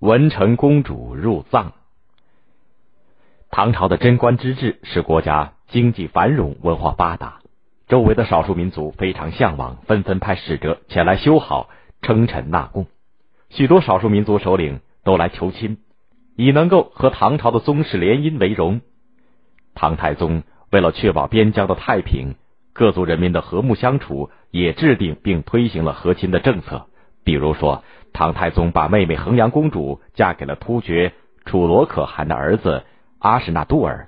文成公主入藏。唐朝的贞观之治使国家经济繁荣、文化发达，周围的少数民族非常向往，纷纷派使者前来修好、称臣纳贡。许多少数民族首领都来求亲，以能够和唐朝的宗室联姻为荣。唐太宗为了确保边疆的太平，各族人民的和睦相处，也制定并推行了和亲的政策。比如说，唐太宗把妹妹衡阳公主嫁给了突厥楚罗可汗的儿子阿史那杜尔，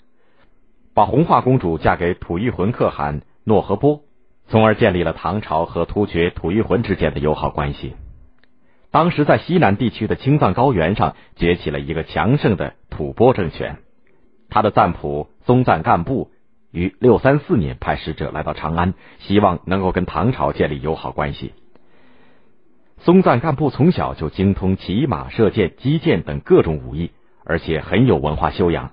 把红化公主嫁给吐谷浑可汗诺和波，从而建立了唐朝和突厥吐谷浑之间的友好关系。当时在西南地区的青藏高原上崛起了一个强盛的吐蕃政权，他的赞普松赞干布于六三四年派使者来到长安，希望能够跟唐朝建立友好关系。松赞干布从小就精通骑马、射箭、击剑等各种武艺，而且很有文化修养，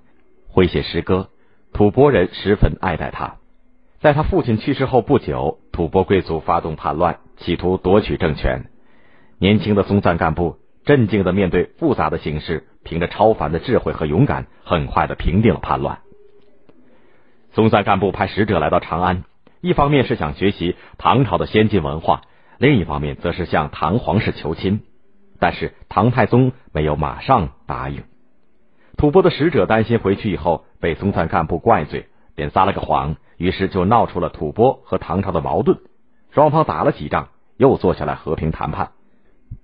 会写诗歌，吐蕃人十分爱戴他。在他父亲去世后不久，吐蕃贵族发动叛乱，企图夺取政权。年轻的松赞干部镇静的面对复杂的形势，凭着超凡的智慧和勇敢，很快的平定了叛乱。松赞干部派使者来到长安，一方面是想学习唐朝的先进文化，另一方面则是向唐皇室求亲。但是唐太宗没有马上答应。吐蕃的使者担心回去以后被松赞干部怪罪，便撒了个谎，于是就闹出了吐蕃和唐朝的矛盾。双方打了几仗，又坐下来和平谈判。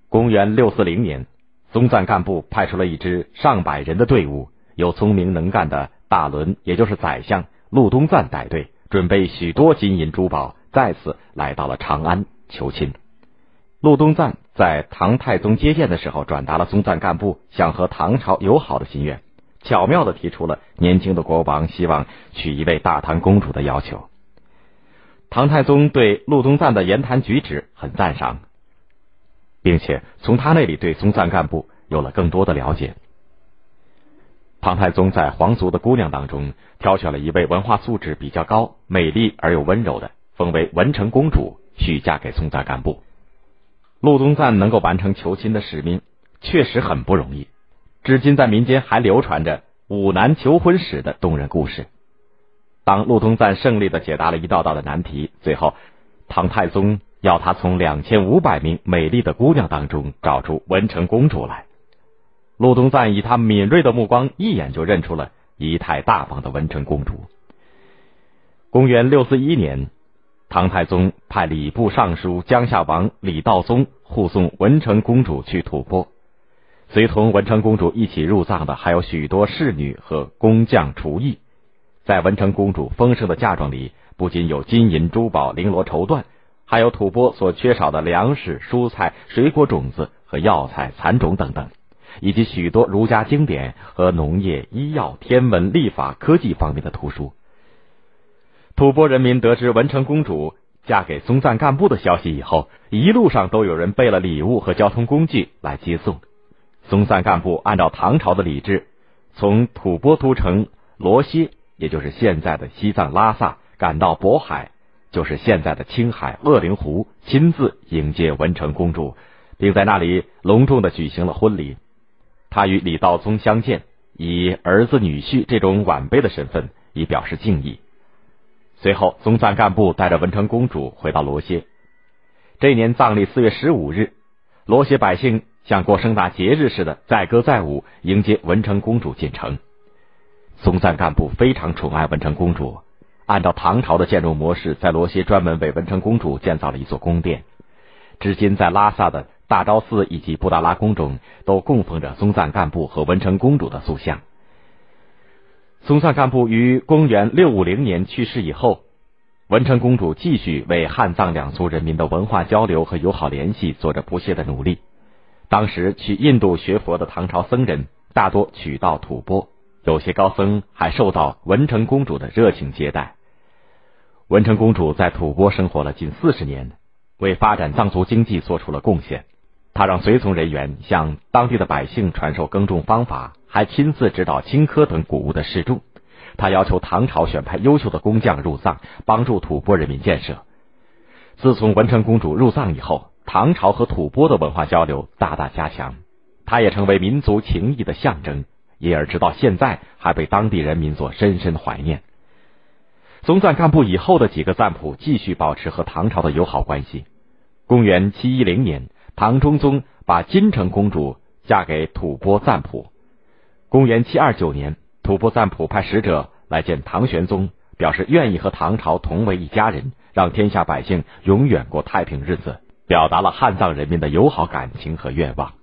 公元六四零年，松赞干部派出了一支上百人的队伍，由聪明能干的大伦，也就是宰相陆东赞带队，准备许多金银珠宝，再次来到了长安求亲。陆东赞在唐太宗接见的时候，转达了松赞干部想和唐朝友好的心愿，巧妙的提出了年轻的国王希望娶一位大唐公主的要求。唐太宗对陆东赞的言谈举止很赞赏。并且从他那里对松赞干部有了更多的了解。唐太宗在皇族的姑娘当中挑选了一位文化素质比较高、美丽而又温柔的，封为文成公主，许嫁给松赞干部。陆东赞能够完成求亲的使命，确实很不容易。至今在民间还流传着五男求婚史的动人故事。当陆东赞胜利的解答了一道道的难题，最后唐太宗。要他从两千五百名美丽的姑娘当中找出文成公主来。陆东赞以他敏锐的目光，一眼就认出了仪态大方的文成公主。公元六四一年，唐太宗派礼部尚书江夏王李道宗护送文成公主去吐蕃，随同文成公主一起入藏的还有许多侍女和工匠厨艺。在文成公主丰盛的嫁妆里，不仅有金银珠宝、绫罗绸缎。还有吐蕃所缺少的粮食、蔬菜、水果种子和药材蚕种等等，以及许多儒家经典和农业、医药、天文、历法、科技方面的图书。吐蕃人民得知文成公主嫁给松赞干布的消息以后，一路上都有人备了礼物和交通工具来接送。松赞干部按照唐朝的礼制，从吐蕃都城罗西，也就是现在的西藏拉萨，赶到渤海。就是现在的青海鄂陵湖，亲自迎接文成公主，并在那里隆重的举行了婚礼。他与李道宗相见，以儿子女婿这种晚辈的身份，以表示敬意。随后，宗赞干部带着文成公主回到罗歇。这年藏历四月十五日，罗歇百姓像过盛大节日似的，载歌载舞迎接文成公主进城。宗赞干部非常宠爱文成公主。按照唐朝的建筑模式，在罗歇专门为文成公主建造了一座宫殿。至今，在拉萨的大昭寺以及布达拉宫中，都供奉着松赞干部和文成公主的塑像。松赞干部于公元六五零年去世以后，文成公主继续为汉藏两族人民的文化交流和友好联系做着不懈的努力。当时去印度学佛的唐朝僧人大多取道吐蕃，有些高僧还受到文成公主的热情接待。文成公主在吐蕃生活了近四十年，为发展藏族经济做出了贡献。他让随从人员向当地的百姓传授耕种方法，还亲自指导青稞等谷物的试种。他要求唐朝选派优秀的工匠入藏，帮助吐蕃人民建设。自从文成公主入藏以后，唐朝和吐蕃的文化交流大大加强。它也成为民族情谊的象征，因而直到现在还被当地人民所深深怀念。松赞干布以后的几个赞普继续保持和唐朝的友好关系。公元七一零年，唐中宗把金城公主嫁给吐蕃赞普。公元七二九年，吐蕃赞普派使者来见唐玄宗，表示愿意和唐朝同为一家人，让天下百姓永远过太平日子，表达了汉藏人民的友好感情和愿望。